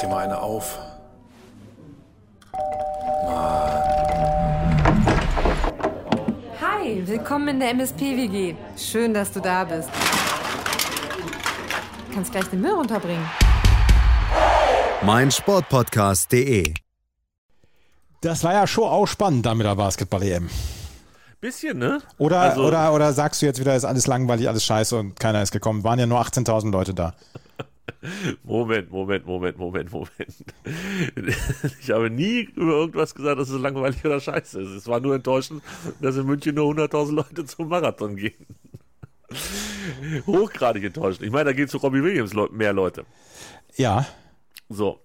dir mal eine auf. Hi, willkommen in der MSP-WG. Schön, dass du da bist. Du kannst gleich den Müll runterbringen. mein Sportpodcast.de. Das war ja schon auch spannend da mit der Basketball-EM. Bisschen, ne? Oder, Also- oder, oder sagst du jetzt wieder, ist alles langweilig, alles scheiße und keiner ist gekommen? Waren ja nur 18.000 Leute da. Moment, Moment, Moment, Moment, Moment. Ich habe nie über irgendwas gesagt, dass es langweilig oder scheiße ist. Es war nur enttäuschend, dass in München nur 100.000 Leute zum Marathon gehen. Hochgradig enttäuschend. Ich meine, da geht zu Robbie Williams mehr Leute. Ja. So.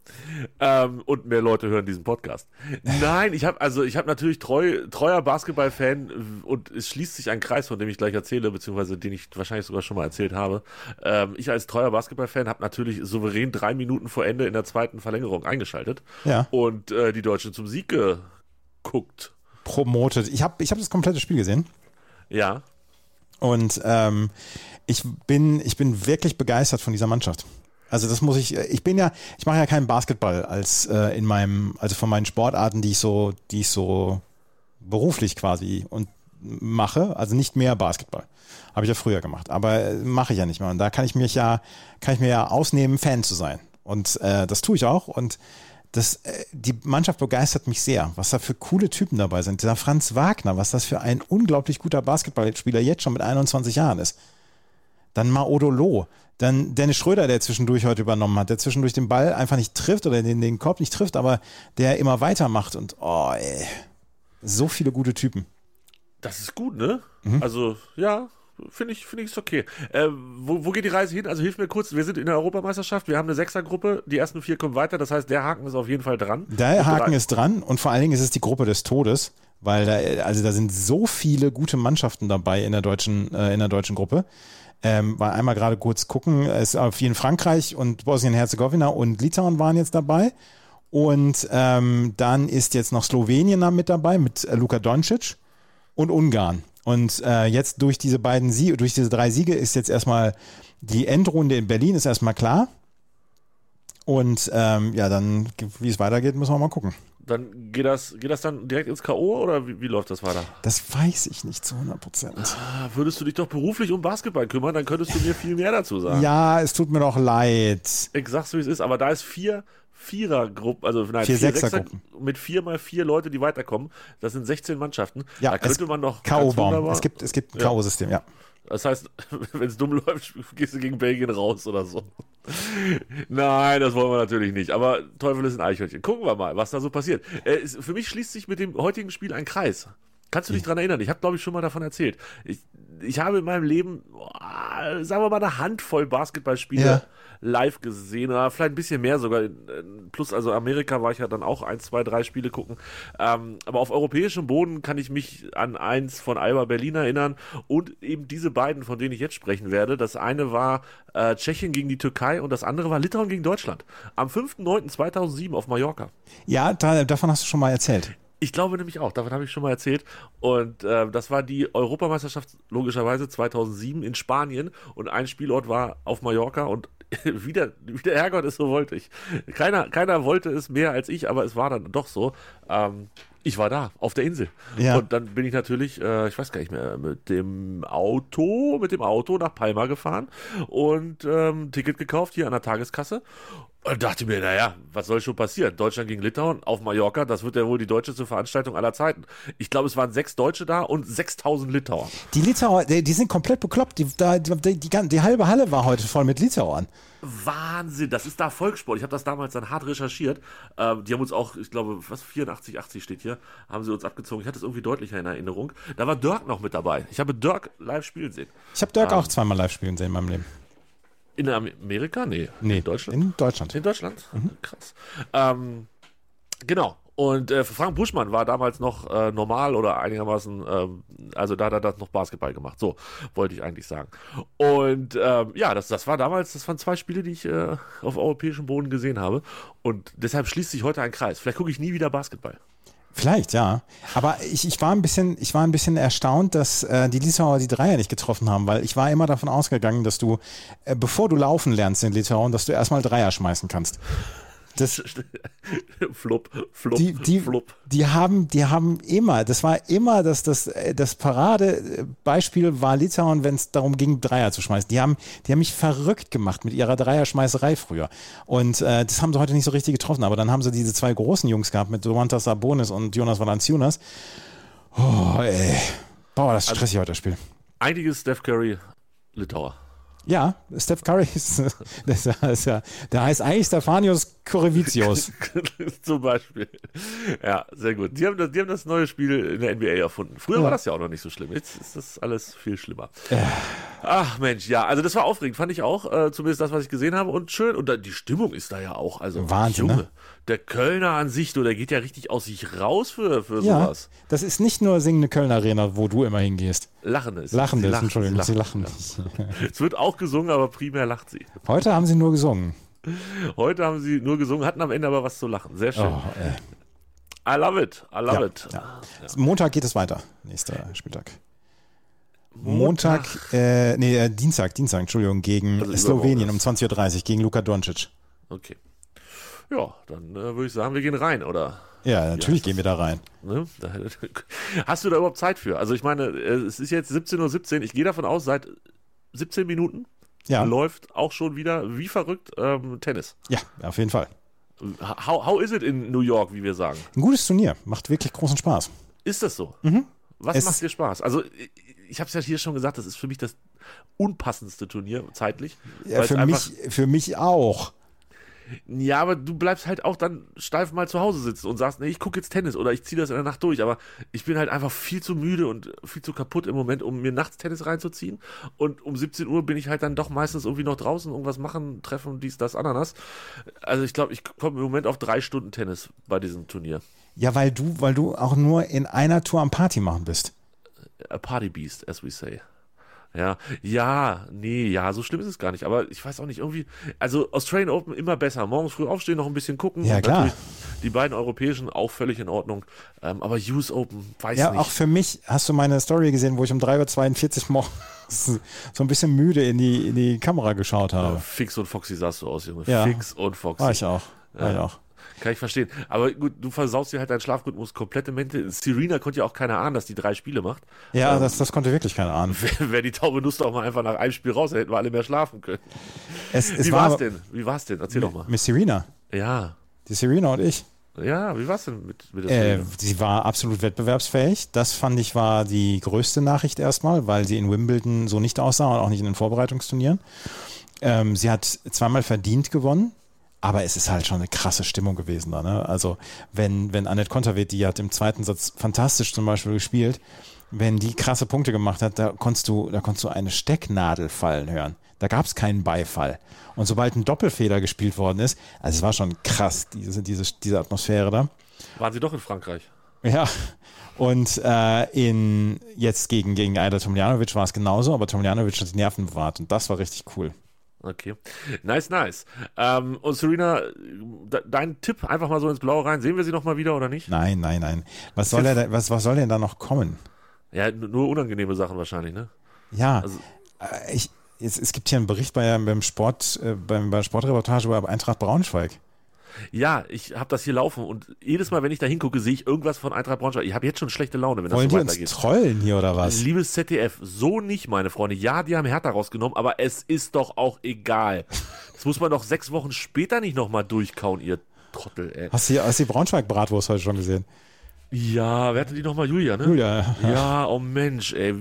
Ähm, und mehr Leute hören diesen Podcast. Nein, ich habe also ich habe natürlich treu, treuer Basketball-Fan und es schließt sich ein Kreis, von dem ich gleich erzähle, beziehungsweise den ich wahrscheinlich sogar schon mal erzählt habe. Ähm, ich als treuer Basketball-Fan habe natürlich souverän drei Minuten vor Ende in der zweiten Verlängerung eingeschaltet Ja. und äh, die Deutschen zum Sieg geguckt. Promoted. Ich habe ich hab das komplette Spiel gesehen. Ja. Und ähm, ich bin, ich bin wirklich begeistert von dieser Mannschaft. Also das muss ich, ich bin ja, ich mache ja keinen Basketball als äh, in meinem, also von meinen Sportarten, die ich so, die ich so beruflich quasi und mache, also nicht mehr Basketball. Habe ich ja früher gemacht, aber äh, mache ich ja nicht mehr. Und da kann ich mich ja, kann ich mir ja ausnehmen, Fan zu sein. Und äh, das tue ich auch. Und das, äh, die Mannschaft begeistert mich sehr, was da für coole Typen dabei sind. Dieser Franz Wagner, was das für ein unglaublich guter Basketballspieler jetzt schon mit 21 Jahren ist. Dann Maodo Loh. Dann Dennis Schröder, der zwischendurch heute übernommen hat, der zwischendurch den Ball einfach nicht trifft oder den, den Korb nicht trifft, aber der immer weitermacht und oh, ey. So viele gute Typen. Das ist gut, ne? Mhm. Also, ja, finde ich, finde ich ist okay. Äh, wo, wo geht die Reise hin? Also hilf mir kurz, wir sind in der Europameisterschaft, wir haben eine Sechsergruppe, die ersten vier kommen weiter, das heißt, der Haken ist auf jeden Fall dran. Der Haken ist dran und vor allen Dingen ist es die Gruppe des Todes, weil da, also da sind so viele gute Mannschaften dabei in der deutschen, äh, in der deutschen Gruppe. Ähm, war einmal gerade kurz gucken, es ist auf jeden Frankreich und Bosnien-Herzegowina und Litauen waren jetzt dabei. Und ähm, dann ist jetzt noch Slowenien da mit dabei mit äh, Luka Doncic und Ungarn. Und äh, jetzt durch diese beiden Siege, durch diese drei Siege ist jetzt erstmal die Endrunde in Berlin ist erstmal klar. Und ähm, ja, dann, wie es weitergeht, müssen wir mal gucken. Dann geht das, geht das dann direkt ins K.O. oder wie, wie läuft das weiter? Das weiß ich nicht zu 100 Prozent. Ah, Würdest du dich doch beruflich um Basketball kümmern, dann könntest du mir viel mehr dazu sagen. Ja, es tut mir doch leid. Ich sag's, wie es ist, aber da ist vier Vierergruppen, also nein, Vier vier Sechsergruppen. Sechser mit vier mal vier Leute, die weiterkommen. Das sind 16 Mannschaften. Ja, da könnte es- man doch K.O.-Baum. wunderbar- Es gibt, es gibt ein Ja. K.O.-System, ja. Das heißt, wenn es dumm läuft, gehst du gegen Belgien raus oder so. Nein, das wollen wir natürlich nicht. Aber Teufel ist ein Eichhörnchen. Gucken wir mal, was da so passiert. Äh, für mich schließt sich mit dem heutigen Spiel ein Kreis. Kannst du dich dran erinnern? Ich habe, glaube ich, schon mal davon erzählt. Ich, ich habe in meinem Leben, sagen wir mal, eine Handvoll Basketballspiele Ja. live gesehen. Oder vielleicht ein bisschen mehr sogar. Plus, also Amerika war ich ja dann auch ein, zwei, drei Spiele gucken. Ähm, aber auf europäischem Boden kann ich mich an eins von Alba Berlin erinnern und eben diese beiden, von denen ich jetzt sprechen werde. Das eine war äh, Tschechien gegen die Türkei und das andere war Litauen gegen Deutschland. Am 5.9.2007 auf Mallorca. Ja, da, davon hast du schon mal erzählt. Ich glaube nämlich auch, davon habe ich schon mal erzählt. Und äh, das war die Europameisterschaft logischerweise 2007 in Spanien und ein Spielort war auf Mallorca und wieder, wieder Herrgott es so wollte ich. Keiner, keiner wollte es mehr als ich, aber es war dann doch so. Ähm, ich war da, auf der Insel. Ja. Und dann bin ich natürlich, äh, ich weiß gar nicht mehr, mit dem Auto, mit dem Auto nach Palma gefahren und ähm, Ticket gekauft hier an der Tageskasse. Und dachte mir, naja, was soll schon passieren? Deutschland gegen Litauen auf Mallorca, das wird ja wohl die deutscheste Veranstaltung aller Zeiten. Ich glaube, es waren sechs Deutsche da und 6000 Litauer. Die Litauer, die, die sind komplett bekloppt. Die, die, die, halbe Halle war heute voll mit Litauern. Wahnsinn, das ist da Volkssport. Ich habe das damals dann hart recherchiert. Ähm, die haben uns auch, ich glaube, was 84, 80 steht hier, haben sie uns abgezogen. Ich hatte es irgendwie deutlicher in Erinnerung. Da war Dirk noch mit dabei. Ich habe Dirk live spielen sehen. Ich habe Dirk auch zweimal live spielen sehen in meinem Leben. In Amerika? Nee. Nee, In Deutschland? In Deutschland. In Deutschland? Krass. Ähm, genau. Und äh, Frank Buschmann war damals noch äh, normal oder einigermaßen, ähm, also da hat er das noch Basketball gemacht. So wollte ich eigentlich sagen. Und ähm, ja, das, das war damals, das waren zwei Spiele, die ich äh, auf europäischem Boden gesehen habe. Und deshalb schließt sich heute ein Kreis. Vielleicht gucke ich nie wieder Basketball. Vielleicht, ja. Aber ich, ich, war ein bisschen, ich war ein bisschen erstaunt, dass äh, die Litauer die Dreier nicht getroffen haben, weil ich war immer davon ausgegangen, dass du, äh, bevor du laufen lernst in Litauen, dass du erstmal Dreier schmeißen kannst. Das, flupp, flupp, die, die, flupp. die haben, die haben immer, das war immer das, das, das Paradebeispiel war Litauen, wenn es darum ging, Dreier zu schmeißen. Die haben, die haben mich verrückt gemacht mit ihrer Dreierschmeißerei früher. Und äh, das haben sie heute nicht so richtig getroffen. Aber dann haben sie diese zwei großen Jungs gehabt mit Domantas Sabonis und Jonas Valanciunas. Oh, ey. Boah, das ist stressig heute das Spiel. Eigentlich ist Steph Curry Litauer. Ja, Steph Curry ist, das ist ja, der heißt eigentlich Stefanios Korevicius. Zum Beispiel. Ja, sehr gut. Die haben, das, die haben das neue Spiel in der NBA erfunden. Früher Ja. war das ja auch noch nicht so schlimm. Jetzt ist das alles viel schlimmer. Ach Mensch, ja, also das war aufregend, fand ich auch, äh, zumindest das, was ich gesehen habe. Und schön, und da, die Stimmung ist da ja auch. Also, Wahnsinn, Junge, ne? Der Kölner an sich, du, der geht ja richtig aus sich raus für, für Ja, sowas. das ist nicht nur singende Kölner Arena, wo du immer hingehst. Lachendes. Lachendes, Sie lachen, Entschuldigung, sie sie lachen. lachen. Es wird auch gesungen, aber primär lacht sie. Heute haben sie nur gesungen. Heute haben sie nur gesungen, hatten am Ende aber was zu lachen. Sehr schön. Oh, ey. I love it. I love Ja, it. ja. Montag geht es weiter, nächster Spieltag. Montag, äh, nee, äh, Dienstag, Dienstag, Entschuldigung, gegen Also Slowenien um 20.30 Uhr, gegen Luka Doncic. Okay. Ja, dann äh, würde ich sagen, wir gehen rein, oder? Ja, natürlich gehen wir da rein. Ne? Hast du da überhaupt Zeit für? Also ich meine, äh, es ist jetzt 17.17 Uhr. Ich gehe davon aus, seit 17 Minuten Ja, läuft auch schon wieder wie verrückt ähm, Tennis. ja, auf jeden Fall. How, how is it in New York, wie wir sagen? Ein gutes Turnier, macht wirklich großen Spaß. Ist das so? Was Mhm. Es- macht dir Spaß? Also ich, ich habe es ja hier schon gesagt, das ist für mich das unpassendste Turnier zeitlich. Ja, für, mich, für mich auch. Ja, aber du bleibst halt auch dann steif mal zu Hause sitzen und sagst, nee, ich gucke jetzt Tennis oder ich ziehe das in der Nacht durch. Aber ich bin halt einfach viel zu müde und viel zu kaputt im Moment, um mir nachts Tennis reinzuziehen. Und um 17 Uhr bin ich halt dann doch meistens irgendwie noch draußen, irgendwas machen, treffen, dies, das, Ananas. Also ich glaube, ich komme im Moment auf drei Stunden Tennis bei diesem Turnier. Ja, weil du, weil du auch nur in einer Tour am Party machen bist. A Party Beast, as we say. Ja, ja, nee, ja, so schlimm ist es gar nicht. Aber ich weiß auch nicht, irgendwie, also Australian Open immer besser. Morgens früh aufstehen, noch ein bisschen gucken. Ja, klar. Die beiden europäischen auch völlig in Ordnung. Ähm, aber US Open, weiß Ja, nicht. auch für mich hast du meine Story gesehen, wo ich um 3.42 Uhr morgens so ein bisschen müde in die, in die Kamera geschaut habe. Fix und Foxy sahst du aus, Junge. Ja. Fix und Foxy. War ich auch. War ich Ja. auch. Kann ich verstehen. Aber gut, du versaust dir halt deinen Schlafrhythmus komplett im Mente. Serena konnte ja auch keiner ahnen, dass die drei Spiele macht. Ja, Ähm, das, das konnte wirklich keiner ahnen. Wäre die taube Nuss doch mal einfach nach einem Spiel raus, dann hätten wir alle mehr schlafen können. Es, es Wie war war's aber- denn? Wie war's denn? Erzähl doch mal. Mit Serena. Ja. Die Serena und ich. Ja, wie war's denn mit, mit der Äh, Serena? sie war absolut wettbewerbsfähig. Das fand ich war die größte Nachricht erstmal, weil sie in Wimbledon so nicht aussah und auch nicht in den Vorbereitungsturnieren. Ähm, sie hat zweimal verdient gewonnen, aber es ist halt schon eine krasse Stimmung gewesen da. Ne? Also wenn, wenn Annette Konterweht, die hat im zweiten Satz fantastisch zum Beispiel gespielt, wenn die krasse Punkte gemacht hat, da konntest du, da konntest du eine Stecknadel fallen hören. Da gab es keinen Beifall. Und sobald ein Doppelfehler gespielt worden ist, also es war schon krass, diese, diese, diese Atmosphäre da. Waren sie doch in Frankreich? Ja, und äh, in jetzt gegen, gegen Aida Tomljanovic war es genauso, aber Tomljanovic hat die Nerven bewahrt und das war richtig cool. Okay. Nice, nice. Ähm, und Serena, de dein Tipp einfach mal so ins Blaue rein. Sehen wir sie noch mal wieder oder nicht? Nein, nein, nein. Was soll, er, da- was, was soll denn da noch kommen? Ja, nur unangenehme Sachen wahrscheinlich, ne? Ja, Also- äh, ich, jetzt, es gibt hier einen Bericht bei, beim Sport, äh, beim, bei Sportreportage über Eintracht Braunschweig. Ja, ich habe das hier laufen und jedes Mal, wenn ich da hingucke, sehe ich irgendwas von Eintracht Braunschweig. Ich habe jetzt schon schlechte Laune, wenn Wollen das die so uns weitergeht. trollen hier oder was? Liebes ZDF, so nicht, meine Freunde. Ja, die haben Hertha rausgenommen, aber es ist doch auch egal. Das muss man doch sechs Wochen später nicht nochmal durchkauen, ihr Trottel, ey. Hast du, hast du die Braunschweig-Bratwurst heute schon gesehen? Ja, wer hatte die nochmal? Julia, ne? Julia. Ja, oh Mensch, ey,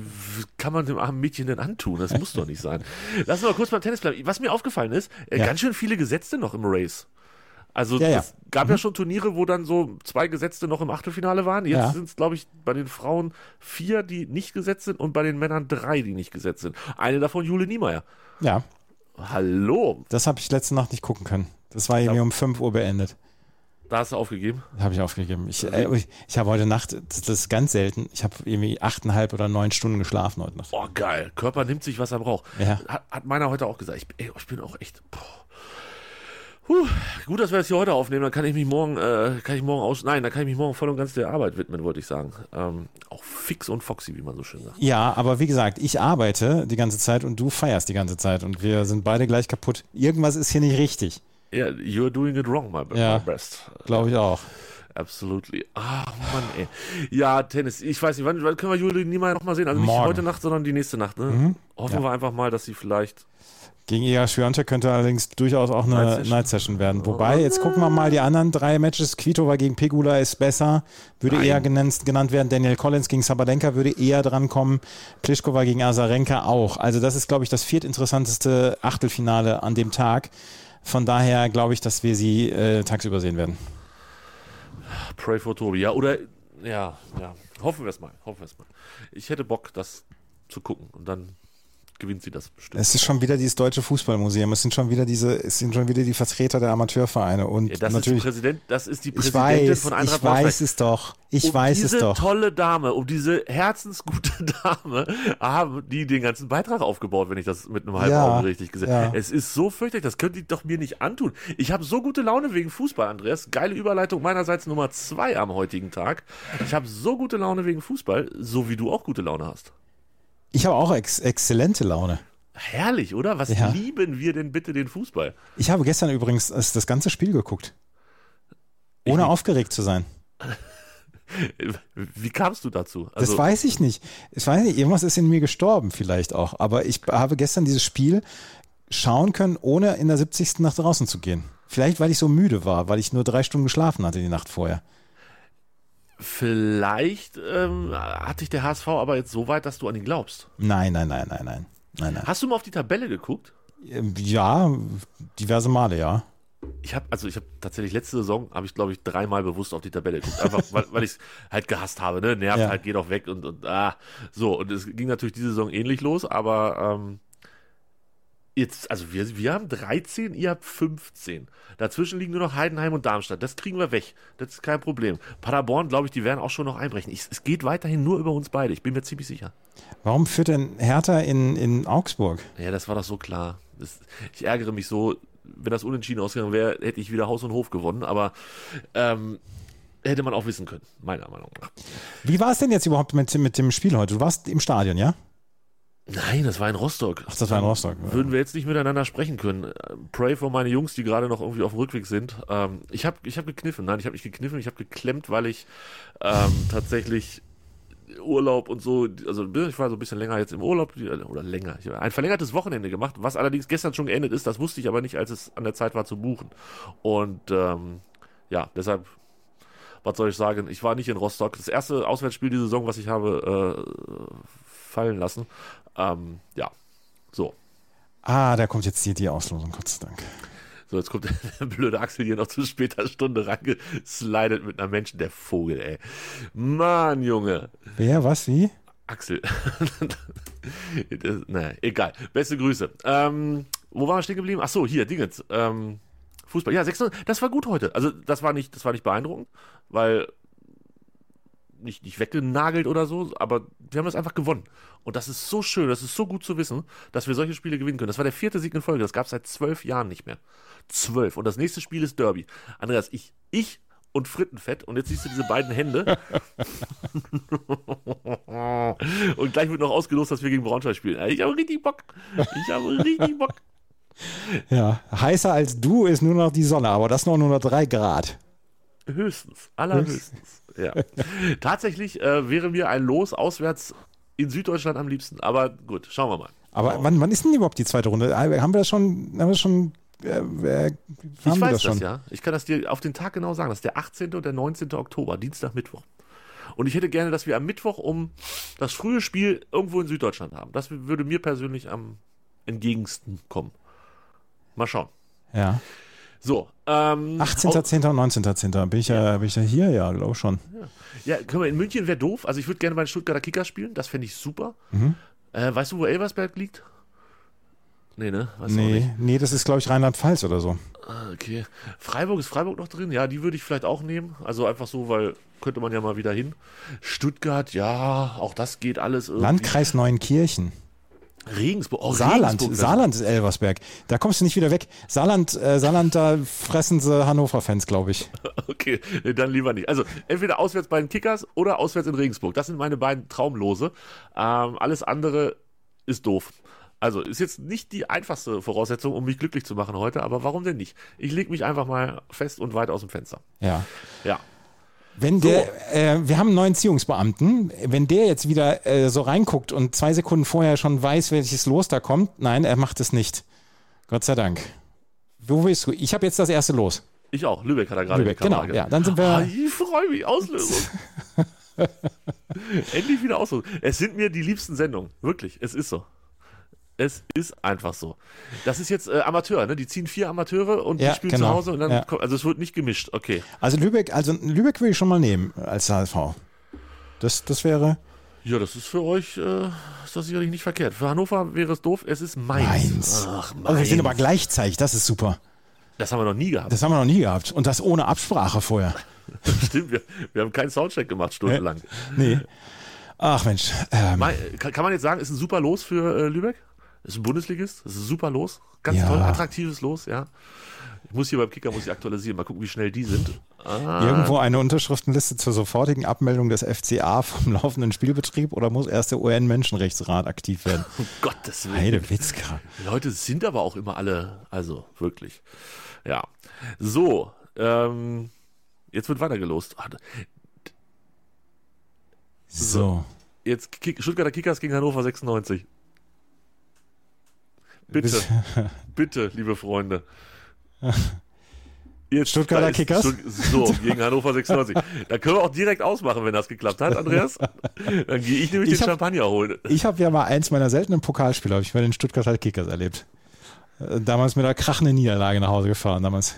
kann man dem armen Mädchen denn antun? Das muss doch nicht sein. Lass uns mal kurz beim Tennis bleiben. Was mir aufgefallen ist, äh, Ja. ganz schön viele Gesetzte noch im Race. Also Ja, Mhm. ja. es gab ja schon Turniere, wo dann so zwei Gesetzte noch im Achtelfinale waren. Jetzt Ja. sind es, glaube ich, bei den Frauen vier, die nicht gesetzt sind und bei den Männern drei, die nicht gesetzt sind. Eine davon Jule Niemeyer. Ja, Hallo, das habe ich letzte Nacht nicht gucken können. Das war irgendwie um 5 Uhr beendet. da hast du aufgegeben. Habe ich aufgegeben. Ich, äh, ich, ich habe heute Nacht, das, das ist ganz selten, ich habe irgendwie achteinhalb oder neun Stunden geschlafen heute Nacht. Oh, geil. Körper nimmt sich, was er braucht. Ja. Hat, hat meiner heute auch gesagt. Ich, ey, ich bin auch echt. Boah. Puh, gut, dass wir das hier heute aufnehmen. Dann kann ich mich morgen, äh, kann ich morgen aus. Nein, dann kann ich mich morgen voll und ganz der Arbeit widmen, wollte ich sagen. Ähm, auch fix und foxy, wie man so schön sagt. Ja, aber wie gesagt, ich arbeite die ganze Zeit und du feierst die ganze Zeit und wir sind beide gleich kaputt. Irgendwas ist hier nicht richtig. Ja, you're doing it wrong, my, Ja. my best. Glaube ich auch. Absolutely. Ach, Mann, ey. Ja, Tennis. Ich weiß nicht, wann, wann können wir Juli niemals noch mal sehen? Also nicht Morgen. heute Nacht, sondern die nächste Nacht. Ne? Hoffen Ja. wir einfach mal, dass sie vielleicht. Gegen Iga Swiatek könnte allerdings durchaus auch eine Night Night Session. Session, werden. Wobei, jetzt gucken wir mal die anderen drei Matches. Kvitova gegen Pegula ist besser, würde Nein. eher genannt, genannt werden. Daniel Collins gegen Sabalenka würde eher drankommen. Pliskova gegen Azarenka auch. Also das ist, glaube ich, das viertinteressanteste Achtelfinale an dem Tag. Von daher glaube ich, dass wir sie äh, tagsüber sehen werden. Pray for Tobi. Ja, oder. Ja, ja. Hoffen wir es mal. Hoffen wir es mal. Ich hätte Bock, das zu gucken. Und dann gewinnt sie das bestimmt. Es ist schon wieder dieses deutsche Fußballmuseum. Es sind schon wieder diese, es sind schon wieder die Vertreter der Amateurvereine und Ja, das, ist die natürlich. Präsident, das ist die Ich Präsidentin weiß, von Eintracht ich weiß es doch. Ich um weiß diese es doch. tolle Dame, um diese herzensgute Dame, haben die den ganzen Beitrag aufgebaut, wenn ich das mit einem halben Ja, Auge richtig gesehen ja. habe. Es ist so fürchterlich, das könnt ihr doch mir nicht antun. Ich habe so gute Laune wegen Fußball, Andreas. Geile Überleitung meinerseits Nummer zwei am heutigen Tag. Ich habe so gute Laune wegen Fußball, so wie du auch gute Laune hast. Ich habe auch ex exzellente Laune. Herrlich, oder? Was Ja. lieben wir denn bitte den Fußball? Ich habe gestern übrigens das, das ganze Spiel geguckt. Ohne nicht. aufgeregt zu sein. Wie kamst du dazu? Das Also, weiß ich nicht. Ich weiß nicht, irgendwas ist in mir gestorben vielleicht auch. Aber ich habe gestern dieses Spiel schauen können, ohne in der 70. nach draußen zu gehen. Vielleicht, weil ich so müde war, weil ich nur drei Stunden geschlafen hatte die Nacht vorher. Vielleicht ähm, hat dich der HSV aber jetzt so weit, dass du an ihn glaubst. Nein, nein, nein, nein, nein. Nein, nein. Hast du mal auf die Tabelle geguckt? Ähm, Ja, diverse Male, ja. Ich habe also ich habe tatsächlich letzte Saison habe ich glaube ich dreimal bewusst auf die Tabelle geguckt, einfach weil, weil ich es halt gehasst habe, ne, nervt Ja. halt, geht auch weg und und ah, so und es ging natürlich diese Saison ähnlich los, aber ähm, jetzt also wir wir haben 13, ihr habt 15. Dazwischen liegen nur noch Heidenheim und Darmstadt. Das kriegen wir weg. Das ist kein Problem. Paderborn, glaube ich, die werden auch schon noch einbrechen. Ich, es geht weiterhin nur über uns beide. Ich bin mir ziemlich sicher. Warum führt denn Hertha in, in Augsburg? Ja, das war doch so klar. Das, ich ärgere mich so, wenn das unentschieden ausgegangen wäre, hätte ich wieder Haus und Hof gewonnen, aber ähm, hätte man auch wissen können, meiner Meinung nach. Wie war es denn jetzt überhaupt mit, mit dem Spiel heute? Du warst im Stadion, ja? Nein, das war in Rostock. Ach, das war in Rostock. Würden wir jetzt nicht miteinander sprechen können. Pray for meine Jungs, die gerade noch irgendwie auf dem Rückweg sind. Ähm, ich habe ich hab gekniffen. Nein, ich habe nicht gekniffen. Ich habe geklemmt, weil ich ähm, tatsächlich Urlaub und so, also ich war so ein bisschen länger jetzt im Urlaub oder länger. Ich habe ein verlängertes Wochenende gemacht, was allerdings gestern schon geendet ist. Das wusste ich aber nicht, als es an der Zeit war zu buchen. Und ähm, ja, deshalb, was soll ich sagen? Ich war nicht in Rostock. Das erste Auswärtsspiel diese Saison, was ich habe äh, fallen lassen. Ähm, ja, so. Ah, da kommt jetzt die, die Auslosung, Gott sei Dank. So, jetzt kommt der blöde Axel hier noch zu später Stunde reingeslidet mit einer Menschen, der Vogel, ey. Mann, Junge. Wer, was, wie? Axel. das, naja, egal. Beste Grüße. Ähm, wo waren wir stehen geblieben? Ach so, hier, Dingens. Ähm, Fußball. Ja, 6 das war gut heute. Also, das war nicht, das war nicht beeindruckend, weil nicht, nicht weggenagelt oder so, aber wir haben das einfach gewonnen. Und das ist so schön, das ist so gut zu wissen, dass wir solche Spiele gewinnen können. Das war der vierte Sieg in Folge, das gab es seit zwölf Jahren nicht mehr. Zwölf. Und das nächste Spiel ist Derby. Andreas, ich, ich und Frittenfett, und jetzt siehst du diese beiden Hände. und gleich wird noch ausgelost, dass wir gegen Braunschweig spielen. Ich habe richtig Bock. Ich habe richtig Bock. Ja, heißer als du ist nur noch die Sonne, aber das noch nur noch drei Grad. Höchstens, allerhöchstens. Ja. Tatsächlich äh, wäre mir ein Los auswärts in Süddeutschland am liebsten. Aber gut, schauen wir mal. Aber wann, wann ist denn überhaupt die zweite Runde? Äh, Haben wir das schon, haben wir das schon, äh, äh, haben Ich wir weiß das das, schon? ja. Ich kann das dir auf den Tag genau sagen. Das ist der 18. und der 19. Oktober, Dienstag, Mittwoch. Und ich hätte gerne, dass wir am Mittwoch um das frühe Spiel irgendwo in Süddeutschland haben. Das würde mir persönlich am entgegensten kommen. Mal schauen. Ja. So, ähm, 18.10. und 19.10. Bin ich ja, bin ich ja hier, ja, glaube schon. Ja, können wir in München wäre doof. Also ich würde gerne bei den Stuttgarter Kickers spielen, das fände ich super. Mhm. Äh, weißt du, wo Elversberg liegt? Nee, ne? Weißt Nee, nee, das ist, glaube ich, Rheinland-Pfalz oder so. Ah, okay. Freiburg ist Freiburg noch drin? Ja, die würde ich vielleicht auch nehmen. Also einfach so, weil könnte man ja mal wieder hin. Stuttgart, ja, auch das geht alles irgendwie. Landkreis Neunkirchen. Regensburg. Oh, Saarland, Regensburg, Saarland ist Elversberg. Da kommst du nicht wieder weg. Saarland, äh, Saarland, da fressen sie Hannover-Fans, glaube ich. Okay, dann lieber nicht. Also entweder auswärts bei den Kickers oder auswärts in Regensburg. Das sind meine beiden Traumlose. Ähm, alles andere ist doof. Also ist jetzt nicht die einfachste Voraussetzung, um mich glücklich zu machen heute, aber warum denn nicht? Ich lege mich einfach mal fest und weit aus dem Fenster. Ja. Ja. Wenn der, äh, wir haben einen neuen Ziehungsbeamten, wenn der jetzt wieder äh, so reinguckt und zwei Sekunden vorher schon weiß, welches Los da kommt, nein, er macht es nicht. Gott sei Dank. Wo bist du? Ich habe jetzt das erste Los. Ich auch. Lübeck hat er gerade Lübeck, genau. Ja, dann sind wir. Ah, ich freue mich. Auslösung. Endlich wieder Auslösung. Es sind mir die liebsten Sendungen. Wirklich. Es ist so. Es ist einfach so. Das ist jetzt äh, Amateur, ne? Die ziehen vier Amateure und Ja, die spielen genau. zu Hause und dann Ja. kommt, also es wird nicht gemischt. Okay. Also Lübeck, also Lübeck will ich schon mal nehmen als HSV. Das, das wäre Ja, das ist für euch, äh, ist das sicherlich nicht verkehrt. Für Hannover wäre es doof. Es ist Mainz. Mainz. Ach, Mainz. Also wir sind aber gleichzeitig, das ist super. das haben wir noch nie gehabt. Das haben wir noch nie gehabt. Und das ohne Absprache vorher. Stimmt, wir, wir haben keinen Soundcheck gemacht, stundenlang. Nee. Ach Mensch. Ähm, kann man jetzt sagen, ist ein super Los für äh, Lübeck? Ist ein Bundesligist? Ist ein super Los? Ganz Ja. toll, attraktives Los, ja. Ich muss hier beim Kicker muss ich aktualisieren, mal gucken, wie schnell die sind. Ah, Irgendwo eine Unterschriftenliste zur sofortigen Abmeldung des FCA vom laufenden Spielbetrieb oder muss erst der UN-Menschenrechtsrat aktiv werden? um Gottes Willen. Heide Witzka. Die Leute sind aber auch immer alle, also wirklich. Ja. So, ähm, jetzt wird weitergelost. Ah, So. Jetzt Kick, Stuttgarter Kickers gegen Hannover 96. Bitte, bitte, liebe Freunde. Jetzt, Stuttgarter ist Kickers? So, gegen Hannover 96. Da können wir auch direkt ausmachen, wenn das geklappt hat, Andreas. Dann gehe ich nämlich Ich den hab- Champagner holen. Ich habe ja mal eins meiner seltenen Pokalspiele, habe ich bei den Stuttgarter Kickers erlebt. Äh, Damals mit einer krachenden Niederlage nach Hause gefahren, damals.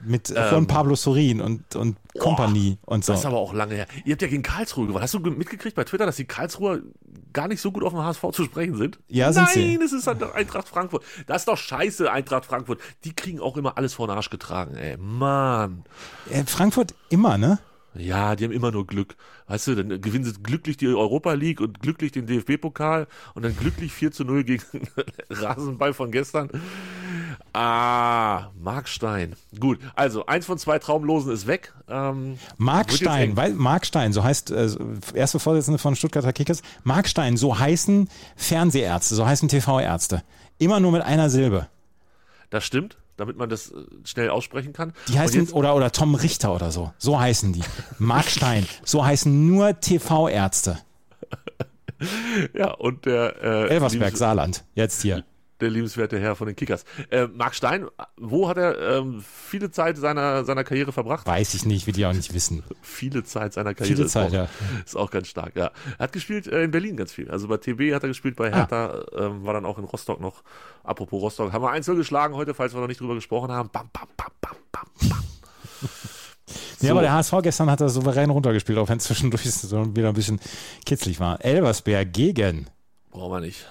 Mit äh, von Ähm. Pablo Sorin und, und Kompanie und so. Das ist aber auch lange her. Ihr habt ja gegen Karlsruhe gewonnen. Hast du ge- mitgekriegt bei Twitter, dass die Karlsruher gar nicht so gut auf dem HSV zu sprechen sind? Ja, sind Nein, sie. es ist halt Eintracht Frankfurt. Das ist doch scheiße, Eintracht Frankfurt. Die kriegen auch immer alles vor den Arsch getragen, ey. Mann. Äh, Frankfurt immer, ne? Ja, die haben immer nur Glück. Weißt du, dann gewinnen sie glücklich die Europa League und glücklich den DFB-Pokal und dann glücklich 4 zu 0 gegen Rasenball von gestern. Ah, Markstein. Gut, also eins von zwei Traumlosen ist weg. Ähm, Mark wird jetzt Stein, eng. weil Mark Stein, so heißt äh, erste Vorsitzende von Stuttgarter Kickers. Mark Stein, so heißen Fernsehärzte, so heißen TV-Ärzte. Immer nur mit einer Silbe. Das stimmt, damit man das äh, schnell aussprechen kann. Die heißen, jetzt, oder, oder Tom Richter oder so. So heißen die. Mark Stein, so heißen nur TV-Ärzte. ja, und der, äh, Elversberg, Saarland. Jetzt hier. Der liebenswerte Herr von den Kickers. Äh, Marc Stein, wo hat er ähm, viele Zeit seiner, seiner Karriere verbracht? Weiß ich nicht, will die auch nicht wissen. Viele Zeit seiner Karriere. Viele ist Zeit, auch, ja. Ist auch ganz stark, ja. Er hat gespielt äh, in Berlin ganz viel. Also bei TB hat er gespielt, bei Hertha, ähm, war dann auch in Rostock noch. Apropos Rostock, haben wir einzeln geschlagen heute, falls wir noch nicht drüber gesprochen haben. Bam, bam, bam, bam, bam, bam. Ja, aber der HSV gestern hat er souverän runtergespielt, auch wenn es zwischendurch so wieder ein bisschen kitzlig war. Elversberg gegen. Brauchen wir nicht.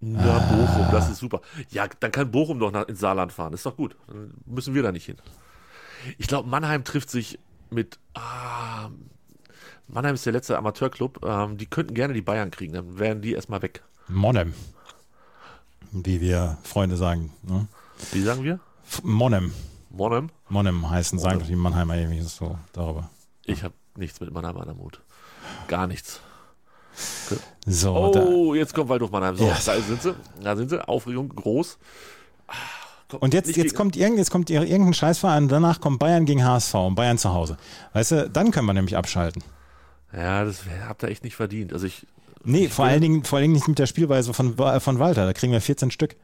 Na, Bochum, das ist super. Ja, dann kann Bochum doch nach, ins Saarland fahren. Ist doch gut. Dann müssen wir da nicht hin. Ich glaube, Mannheim trifft sich mit. Ah, Mannheim ist der letzte Amateurclub. Ähm, die könnten gerne die Bayern kriegen. Dann wären die erstmal weg. Monem. Wie wir Freunde sagen. Ne? Wie sagen wir? F- Monem. Monheim? Monem heißen, sagen doch die Mannheimer irgendwie so darüber. Ich habe nichts mit Mannheim an der Mut. Gar nichts. So, da, Oh, jetzt kommt Waldhof Mannheim. So, Ja. da sind sie. Da sind sie. Aufregung groß. Ah, komm, und jetzt, jetzt gegen- kommt irgend, jetzt kommt ir- irgendein Scheißverein, danach kommt Bayern gegen HSV und Bayern zu Hause. Weißt du, dann können wir nämlich abschalten. Ja, das habt ihr echt nicht verdient. Also ich. Nee, ich vor allen Dingen, vor allen Dingen nicht mit der Spielweise von, von Walter. Da kriegen wir 14 Stück.